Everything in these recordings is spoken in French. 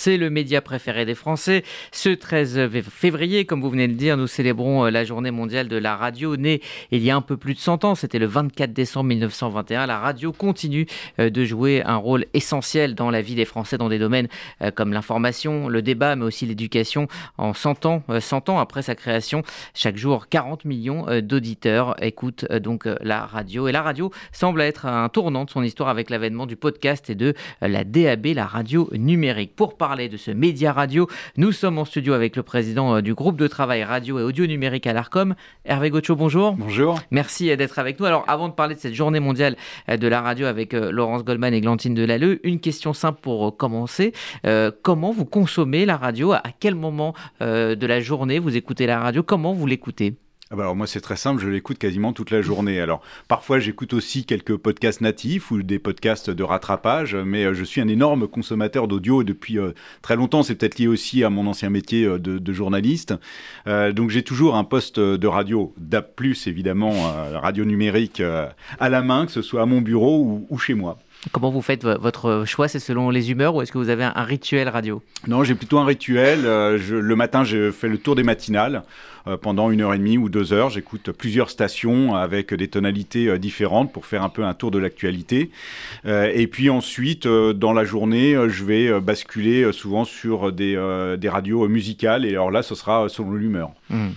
c'est le média préféré des Français. Ce 13 février, comme vous venez de le dire, nous célébrons euh, la journée mondiale de la radio, née il y a un peu plus de 100 ans, c'était le 24 décembre 1921. La radio continue euh, de jouer un rôle essentiel dans la vie des Français dans des domaines euh, comme l'information, le débat, mais aussi l'éducation. En 100 ans, 100 ans après sa création, chaque jour, 40 millions d'auditeurs écoutent donc la radio. Et la radio semble être un tournant de son histoire avec l'avènement du podcast et de la DAB, la radio numérique. Pour parler de ce média radio, nous sommes en studio avec le président euh, du groupe de travail radio et audio numérique à l'ARCOM, Hervé Gaucho, bonjour. Bonjour. Merci euh, d'être avec nous. Alors avant de parler de cette journée mondiale euh, de la radio avec Laurence Goldman et Glantine Delalleux, une question simple pour commencer. comment vous consommez la radio? À quel moment de la journée vous écoutez la radio? Comment vous l'écoutez? Ah bah alors moi c'est très simple, je l'écoute quasiment toute la journée. Alors parfois j'écoute aussi quelques podcasts natifs ou des podcasts de rattrapage, mais euh, je suis un énorme consommateur d'audio depuis euh, très longtemps. C'est peut-être lié aussi à mon ancien métier euh, de, journaliste. donc j'ai toujours un poste de radio, DAP+, évidemment, radio numérique à la main, que ce soit à mon bureau ou chez moi. Comment vous faites votre choix? C'est selon les humeurs ou est-ce que vous avez un, rituel radio? Non, j'ai plutôt un rituel. Le matin, je fais le tour des matinales. Euh, pendant une heure et demie ou deux heures, j'écoute plusieurs stations avec des tonalités euh, différentes pour faire un peu un tour de l'actualité. et puis ensuite, dans la journée, je vais basculer souvent sur des, des, radios musicales. Et alors là, ce sera selon l'humeur. Hmm.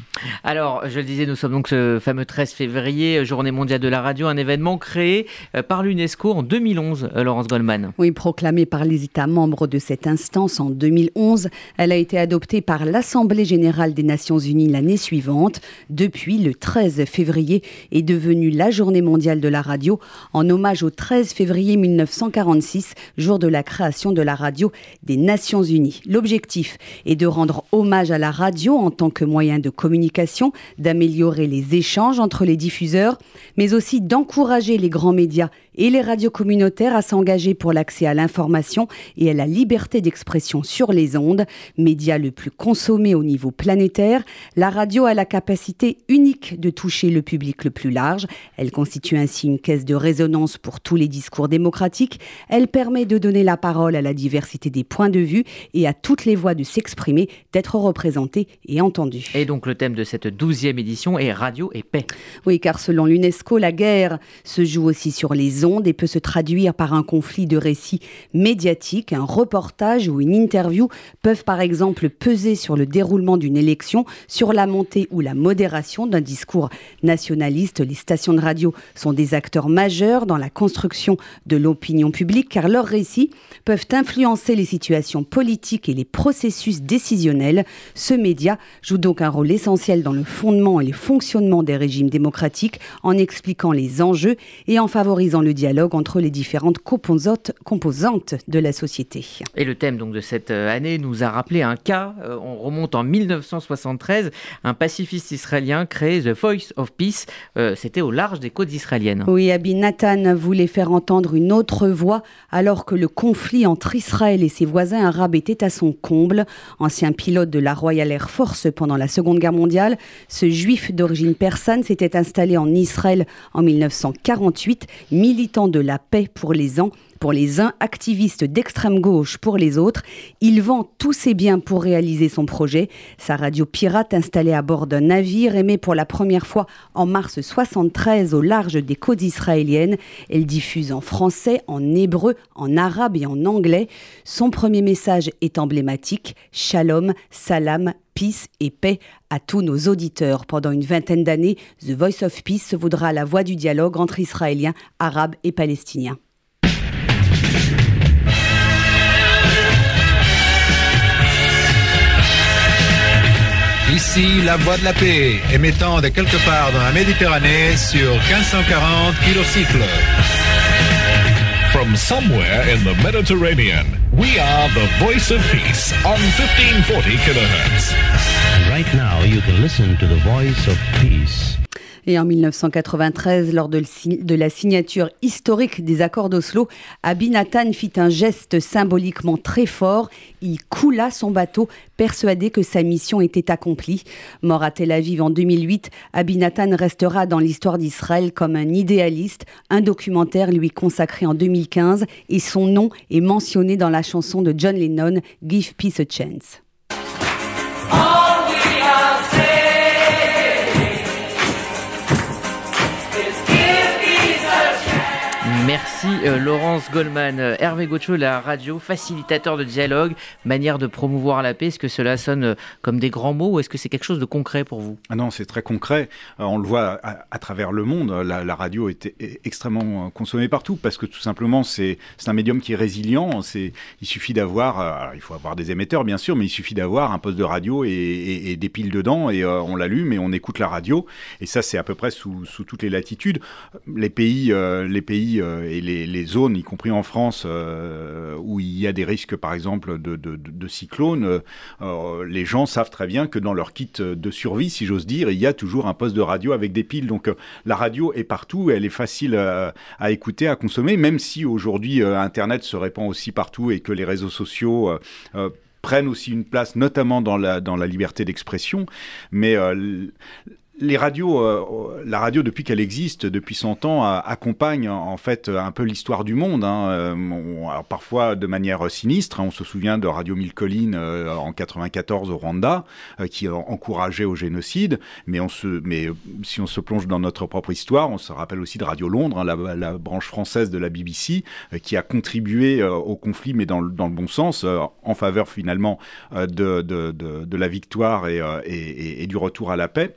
Alors, je le disais, nous sommes donc ce fameux 13 février, Journée mondiale de la radio, un événement créé par l'UNESCO en 2011 euh, Laurence Goldman. Oui, proclamée par les États membres de cette instance en 2011, elle a été adoptée par l'Assemblée générale des Nations unies l'année suivante. Depuis, le 13 février est devenue la journée mondiale de la radio en hommage au 13 février 1946, jour de la création de la radio des Nations unies. L'objectif est de rendre hommage à la radio en tant que moyen de communication, d'améliorer les échanges entre les diffuseurs, mais aussi d'encourager les grands médias et les radios communautaires à s'engager pour l'accès à l'information et à la liberté d'expression sur les ondes. Média le plus consommé au niveau planétaire, la radio a la capacité unique de toucher le public le plus large. Elle constitue ainsi une caisse de résonance pour tous les discours démocratiques. Elle permet de donner la parole à la diversité des points de vue et à toutes les voix de s'exprimer, d'être représentées et entendues. Et donc le thème de cette douzième édition est Radio et paix. Oui, car selon l'UNESCO, la guerre se joue aussi sur les et peut se traduire par un conflit de récits médiatiques. Un reportage ou une interview peuvent par exemple peser sur le déroulement d'une élection, sur la montée ou la modération d'un discours nationaliste. Les stations de radio sont des acteurs majeurs dans la construction de l'opinion publique car leurs récits peuvent influencer les situations politiques et les processus décisionnels. Ce média joue donc un rôle essentiel dans le fondement et le fonctionnement des régimes démocratiques en expliquant les enjeux et en favorisant le dialogue entre les différentes composantes, composantes de la société. Et le thème donc de cette euh, année nous a rappelé un cas, euh, on remonte en 1973, un pacifiste israélien créé The Voice of Peace, euh, c'était au large des côtes israéliennes. Oui, Abi Nathan voulait faire entendre une autre voix alors que le conflit entre Israël et ses voisins arabes était à son comble. Ancien pilote de la Royal Air Force pendant la Seconde Guerre mondiale, ce juif d'origine persane s'était installé en Israël en 1948, de la paix pour les uns, pour les uns, activiste d'extrême gauche pour les autres. Il vend tous ses biens pour réaliser son projet. Sa radio pirate installée à bord d'un navire émet pour la première fois en mars 73 au large des côtes israéliennes. Elle diffuse en français, en hébreu, en arabe et en anglais. Son premier message est emblématique. Shalom, salam, peace et paix à tous nos auditeurs. Pendant une vingtaine d'années, The Voice of Peace se voudra la voix du dialogue entre Israéliens, Arabes et Palestiniens. Ici, la voix de la paix, émettant de quelque part dans la Méditerranée sur 1540 kilocycles. From somewhere in the Mediterranean, we are the voice of peace on 1540 kilohertz. And right now, you can listen to the voice of peace. Et en 1993, lors de, la signature historique des accords d'Oslo, Abinatan fit un geste symboliquement très fort. Il coula son bateau, persuadé que sa mission était accomplie. Mort à Tel Aviv en 2008, Abinatan restera dans l'histoire d'Israël comme un idéaliste. Un documentaire lui consacré en 2015 et son nom est mentionné dans la chanson de John Lennon, Give Peace a Chance. Merci euh, Laurence Goldman. Euh, Hervé Gaucho, la radio, facilitateur de dialogue, manière de promouvoir la paix. Est-ce que cela sonne euh, comme des grands mots ou est-ce que c'est quelque chose de concret pour vous? Ah Non, c'est très concret. on le voit à, travers le monde. La, radio est, extrêmement consommée partout parce que tout simplement, c'est un médium qui est résilient. Il suffit d'avoir, il faut avoir des émetteurs bien sûr, mais il suffit d'avoir un poste de radio et, des piles dedans et on l'allume et on écoute la radio. Et ça, c'est à peu près sous, sous, toutes les latitudes. Les pays, les pays et les, zones, y compris en France, euh, où il y a des risques, par exemple, de, cyclones, euh, les gens savent très bien que dans leur kit de survie, si j'ose dire, il y a toujours un poste de radio avec des piles. Donc la radio est partout, elle est facile à écouter, à consommer, même si aujourd'hui Internet se répand aussi partout et que les réseaux sociaux prennent aussi une place, notamment dans la liberté d'expression. Mais les radios, euh, la radio depuis qu'elle existe, depuis 100 ans, accompagne en fait un peu l'histoire du monde. Hein. Euh, alors parfois de manière sinistre. Hein. on se souvient de Radio Mille Collines euh, en 94 au Rwanda, qui encourageait au génocide. Mais, si on se plonge dans notre propre histoire, on se rappelle aussi de Radio Londres, hein, la, branche française de la BBC, qui a contribué au conflit, mais dans, le bon sens, en faveur finalement de, la victoire et du retour à la paix.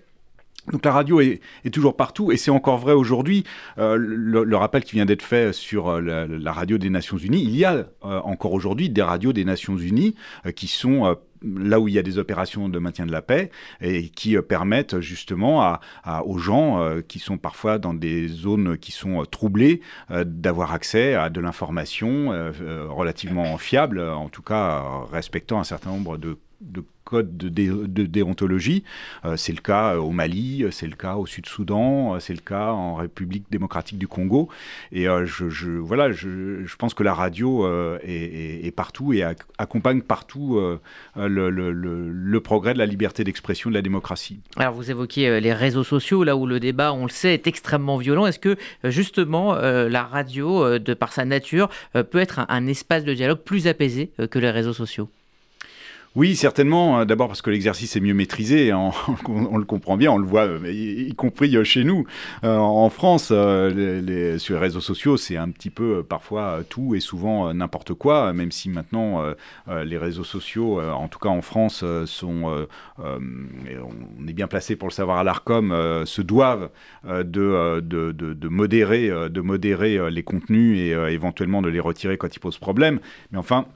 Donc la radio est, toujours partout et c'est encore vrai aujourd'hui. Euh, le, rappel qui vient d'être fait sur euh, la, radio des Nations Unies, il y a euh, encore aujourd'hui des radios des Nations Unies qui sont là où il y a des opérations de maintien de la paix et qui permettent justement aux gens qui sont parfois dans des zones qui sont troublées d'avoir accès à de l'information relativement fiable, en tout cas respectant un certain nombre de de code de, déontologie. Euh, c'est le cas euh, au Mali, euh, c'est le cas au Sud-Soudan, c'est le cas en République démocratique du Congo. Et je, voilà, je, pense que la radio est, partout et accompagne partout le, progrès de la liberté d'expression, de la démocratie. Alors vous évoquiez les réseaux sociaux, là où le débat, on le sait, est extrêmement violent. Est-ce que justement la radio, de par sa nature, peut être un espace de dialogue plus apaisé que les réseaux sociaux? Oui, certainement. Euh, d'abord parce que l'exercice est mieux maîtrisé. On, le comprend bien, on le voit, euh, y, compris euh, chez nous. en France, les, sur les réseaux sociaux, c'est un petit peu parfois tout et souvent n'importe quoi, même si maintenant les réseaux sociaux, en tout cas en France, sont, on est bien placé pour le savoir à l'ARCOM, se doivent de, modérer, de modérer les contenus et éventuellement de les retirer quand ils posent problème. Mais enfin,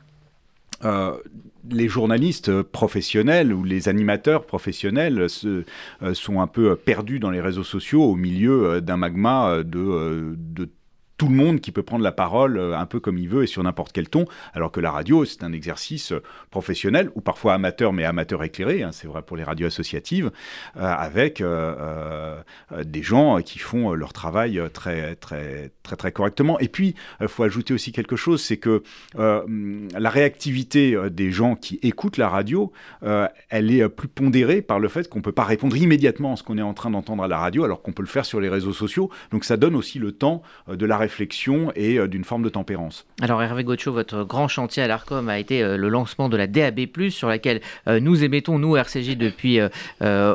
euh, les journalistes professionnels ou les animateurs professionnels se, euh, sont un peu perdus dans les réseaux sociaux au milieu euh, d'un magma de, de tout le monde qui peut prendre la parole euh, un peu comme il veut et sur n'importe quel ton, alors que la radio, c'est un exercice euh, professionnel, ou parfois amateur, mais amateur éclairé, hein, c'est vrai pour les radios associatives, euh, avec des gens qui font leur travail très, très, très, très correctement. Et puis, il faut ajouter aussi quelque chose, c'est que la réactivité des gens qui écoutent la radio, elle est plus pondérée par le fait qu'on ne peut pas répondre immédiatement à ce qu'on est en train d'entendre à la radio, alors qu'on peut le faire sur les réseaux sociaux. Donc ça donne aussi le temps de la réflexion réflexion et euh, d'une forme de tempérance. Alors Hervé Gaucho, votre grand chantier à l'ARCOM a été euh, le lancement de la DAB+, sur laquelle euh, nous émettons, nous, RCJ, depuis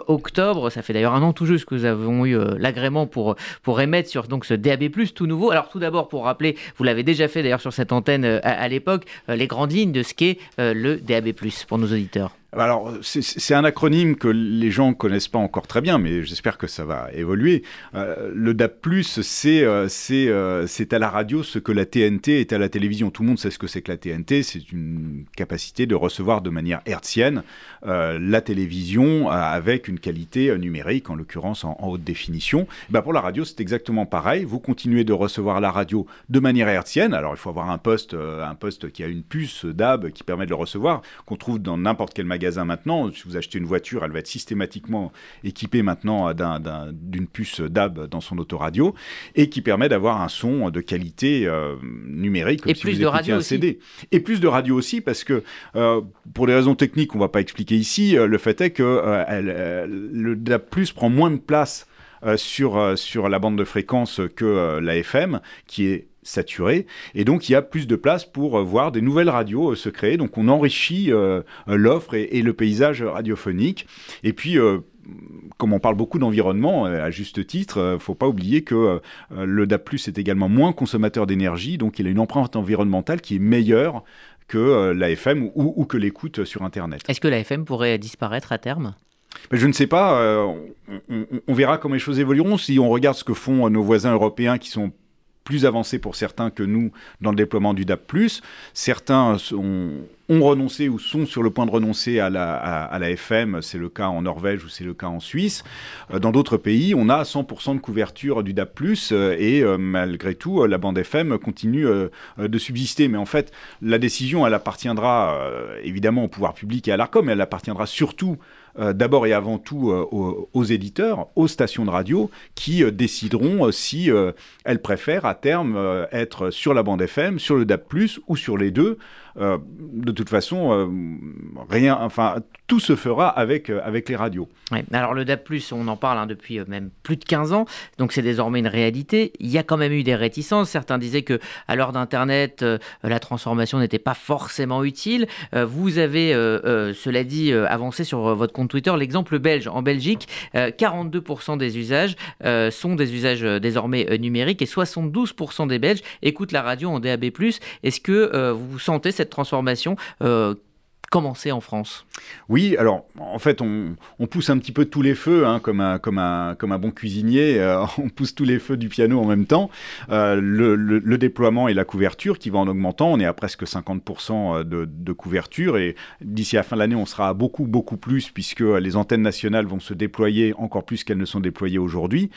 octobre. Ça fait d'ailleurs un an tout juste que nous avons eu l'agrément pour, pour émettre sur donc, ce DAB+, tout nouveau. Alors tout d'abord, pour rappeler, vous l'avez déjà fait d'ailleurs sur cette antenne à, l'époque, les grandes lignes de ce qu'est le DAB+, pour nos auditeurs. Alors, c'est un acronyme que les gens connaissent pas encore très bien, mais j'espère que ça va évoluer. Euh, le DAP+, euh, euh, c'est à la radio ce que la TNT est à la télévision. Tout le monde sait ce que c'est que la TNT. C'est une capacité de recevoir de manière hertzienne la télévision avec une qualité numérique, en l'occurrence en, haute définition. Ben pour la radio, c'est exactement pareil. Vous continuez de recevoir la radio de manière hertzienne. Alors, il faut avoir un poste, un poste qui a une puce DAB qui permet de le recevoir, qu'on trouve dans n'importe quel magasin magasin maintenant. Si vous achetez une voiture, elle va être systématiquement équipée maintenant d'une puce DAB dans son autoradio et qui permet d'avoir un son de qualité numérique. et plus de radio CD. Et plus de radio aussi parce que pour des raisons techniques, on va pas expliquer ici, le fait est que le DAB+ prend moins de place sur, sur la bande de fréquence que la FM, qui est saturé. Et donc, il y a plus de place pour euh, voir des nouvelles radios euh, se créer. Donc, on enrichit euh, l'offre et, le paysage radiophonique. Et puis, comme on parle beaucoup d'environnement, à juste titre, il faut pas oublier que le DAP+, est également moins consommateur d'énergie, donc il a une empreinte environnementale qui est meilleure que la FM ou, que l'écoute sur Internet. Est-ce que la FM pourrait disparaître à terme? Je ne sais pas, on, on, verra comment les choses évolueront. Si on regarde ce que font nos voisins européens qui sont plus avancé pour certains que nous dans le déploiement du DAP+. Certains ont, renoncé ou sont sur le point de renoncer à la, à, la FM, c'est le cas en Norvège ou c'est le cas en Suisse. Euh, dans d'autres pays, on a 100% de couverture du DAP+, euh, et euh, malgré tout, la bande FM continue de subsister. Mais en fait, la décision, elle appartiendra évidemment au pouvoir public et à l'ARCOM, mais elle appartiendra surtout d'abord et avant tout aux, éditeurs, aux stations de radio, qui décideront si elles préfèrent à terme être sur la bande FM, sur le DAP+, ou sur les deux. Euh, de toute façon, euh, rien, enfin, tout se fera avec, euh, avec les radios. alors le DAP+, on en parle hein, depuis même plus de 15 ans, donc c'est désormais une réalité. Il y a quand même eu des réticences. Certains disaient que à l'heure d'Internet, la transformation n'était pas forcément utile. vous avez, cela dit, avancé sur votre compte Twitter l'exemple belge. En Belgique, 42% des usages sont des usages désormais numériques et 72% des Belges écoutent la radio en DAB+. Est-ce que vous sentez cette transformation euh, commencer en France Oui, alors en fait on, pousse un petit peu tous les feux, hein, comme, un, comme, un, comme un bon cuisinier, euh, on pousse tous les feux du piano en même temps. Euh, le, déploiement et la couverture qui va en augmentant, on est à presque 50% de, de, couverture et d'ici la fin de l'année on sera à beaucoup beaucoup plus puisque les antennes nationales vont se déployer encore plus qu'elles ne sont déployées aujourd'hui.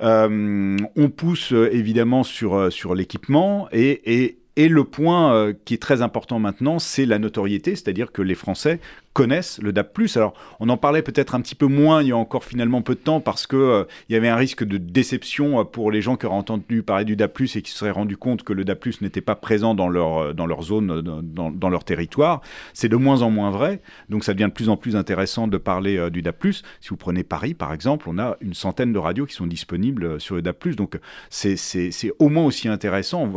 on pousse évidemment sur, sur l'équipement et, et et le point euh, qui est très important maintenant, c'est la notoriété, c'est-à-dire que les Français connaissent le DAP+. Alors, on en parlait peut-être un petit peu moins il y a encore finalement peu de temps parce que euh, il y avait un risque de déception euh, pour les gens qui auraient entendu parler du DAP+, et qui se seraient rendus compte que le DAP+, n'était pas présent dans leur, euh, dans leur zone, dans, dans leur territoire. C'est de moins en moins vrai, donc ça devient de plus en plus intéressant de parler du DAP+. Si vous prenez Paris, par exemple, on a une centaine de radios qui sont disponibles sur le DAP+, donc c'est au moins aussi intéressant,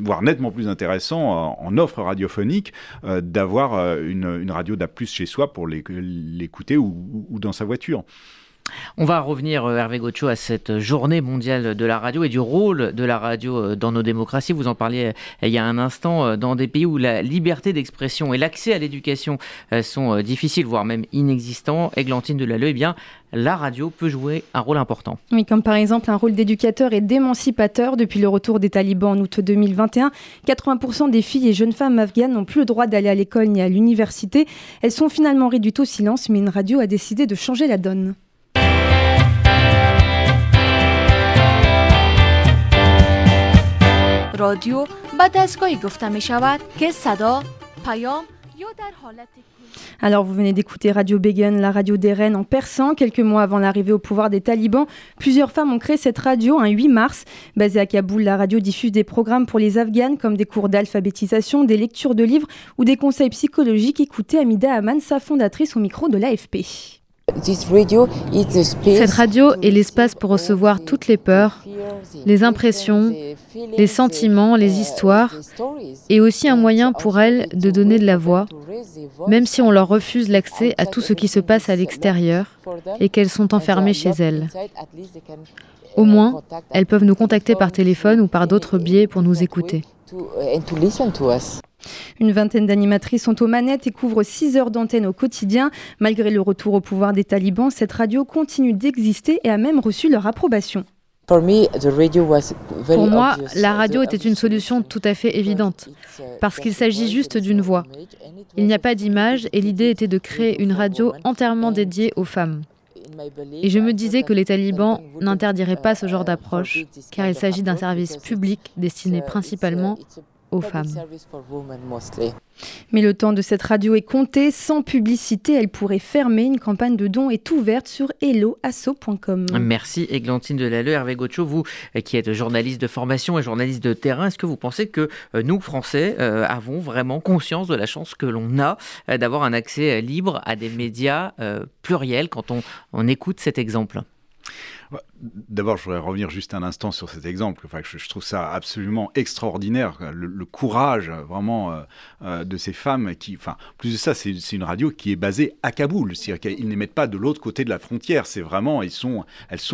voire nettement plus intéressant en, offre radiophonique, d'avoir une, une radio DAP+, chez soit pour l'écouter ou, ou dans sa voiture. On va revenir, euh, Hervé Gocho, à cette journée mondiale de la radio et du rôle de la radio euh, dans nos démocraties. Vous en parliez euh, il y a un instant, dans des pays où la liberté d'expression et l'accès à l'éducation sont difficiles, voire même inexistants. Églantine de Lalleux, eh bien, la radio peut jouer un rôle important. Oui, comme par exemple un rôle d'éducateur et d'émancipateur. Depuis le retour des talibans en août 2021, 80% des filles et jeunes femmes afghanes n'ont plus le droit d'aller à l'école ni à l'université. Elles sont finalement réduites au silence, mais une radio a décidé de changer la donne. رادیو و دستگاهی گفته می شود که صدا پیام Alors, vous venez d'écouter Radio Begun, la radio des reines en persan. Quelques mois avant l'arrivée au pouvoir des talibans, plusieurs femmes ont créé cette radio un 8 mars. Basée à Kaboul, la radio diffuse des programmes pour les Afghanes comme des cours d'alphabétisation, des lectures de livres ou des conseils psychologiques. Écoutez Amida Aman, sa fondatrice au micro de l'AFP. Cette radio est l'espace pour recevoir toutes les peurs, les impressions, les sentiments, les histoires, et aussi un moyen pour elles de donner de la voix, même si on leur refuse l'accès à tout ce qui se passe à l'extérieur et qu'elles sont enfermées chez elles. Au moins, elles peuvent nous contacter par téléphone ou par d'autres biais pour nous écouter. Une vingtaine d'animatrices sont aux manettes et couvrent 6 heures d'antenne au quotidien. Malgré le retour au pouvoir des talibans, cette radio continue d'exister et a même reçu leur approbation. Pour moi, la radio était une solution tout à fait évidente, parce qu'il s'agit juste d'une voix. Il n'y a pas d'image et l'idée était de créer une radio entièrement dédiée aux femmes. Et je me disais que les talibans n'interdiraient pas ce genre d'approche, car il s'agit d'un service public destiné principalement aux femmes. Mais le temps de cette radio est compté. Sans publicité, elle pourrait fermer. Une campagne de dons est ouverte sur helloasso.com. Merci Églantine Delalleux. Hervé Gocho, vous euh, qui êtes journaliste de formation et journaliste de terrain, est-ce que vous pensez que euh, nous, Français, euh, avons vraiment conscience de la chance que l'on a d'avoir un accès libre à des médias pluriels quand on écoute cet exemple? D'abord, je voudrais revenir juste un instant sur cet exemple. Enfin, je, trouve ça absolument extraordinaire, le, courage vraiment euh, euh, de ces femmes qui, enfin, plus de ça, c'est une radio qui est basée à Kaboul, c'est-à-dire qu'ils n'émettent pas de l'autre côté de la frontière. C'est vraiment, elles sont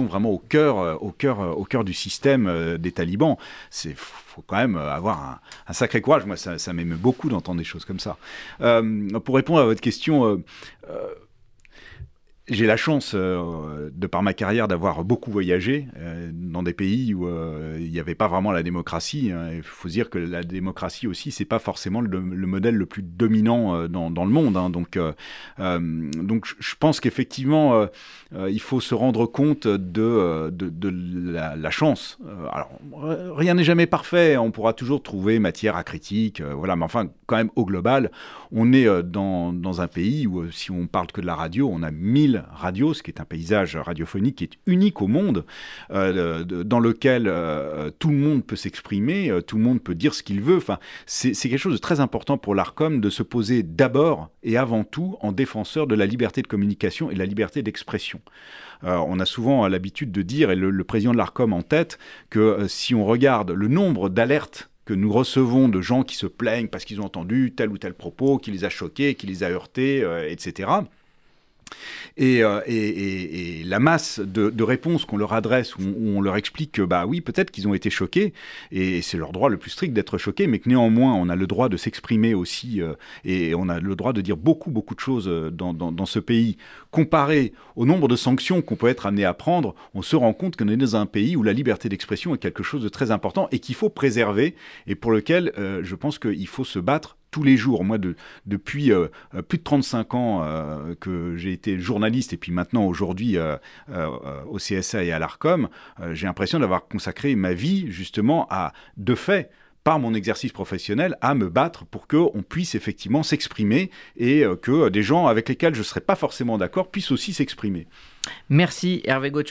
vraiment au cœur, euh, au cœur, au cœur du système des talibans. C'est faut quand même avoir un, sacré courage. Moi, ça m'émeut beaucoup d'entendre des choses comme ça. pour répondre à votre question j'ai la chance, euh, de par ma carrière, d'avoir beaucoup voyagé euh, dans des pays où euh, il n'y avait pas vraiment la démocratie. Hein. Il faut dire que la démocratie aussi, c'est pas forcément le, modèle le plus dominant dans, le monde. Hein. Donc, donc, je pense qu'effectivement, il faut se rendre compte de, de, de la, la, chance. alors, rien n'est jamais parfait. On pourra toujours trouver matière à critique. voilà, mais enfin, quand même, au global, on est dans, dans un pays où, si on parle que de la radio, on a mille radio, ce qui est un paysage radiophonique qui est unique au monde, euh, dans lequel euh, tout le monde peut s'exprimer, euh, tout le monde peut dire ce qu'il veut. Enfin, c'est quelque chose de très important pour l'ARCOM de se poser d'abord et avant tout en défenseur de la liberté de communication et de la liberté d'expression. on a souvent l'habitude de dire, et le, président de l'ARCOM en tête, que si on regarde le nombre d'alertes que nous recevons de gens qui se plaignent parce qu'ils ont entendu tel ou tel propos, qui les a choqués, qui les a heurtés, etc., euh, et, la masse de, réponses qu'on leur adresse, où on, leur explique que, bah oui, peut-être qu'ils ont été choqués, et c'est leur droit le plus strict d'être choqués, mais que néanmoins, on a le droit de s'exprimer aussi, euh, et on a le droit de dire beaucoup, beaucoup de choses euh, dans, dans, ce pays. Comparé au nombre de sanctions qu'on peut être amené à prendre, on se rend compte qu'on est dans un pays où la liberté d'expression est quelque chose de très important et qu'il faut préserver, et pour lequel je pense qu'il faut se battre tous les jours. Moi, de, depuis euh, euh, plus de 35 ans euh, que j'ai été journaliste et puis maintenant aujourd'hui au CSA et à l'ARCOM, j'ai l'impression d'avoir consacré ma vie justement à, de fait, par mon exercice professionnel, à me battre pour qu'on puisse effectivement s'exprimer et que des gens avec lesquels je ne serais pas forcément d'accord puissent aussi s'exprimer. Merci Hervé Gauthier.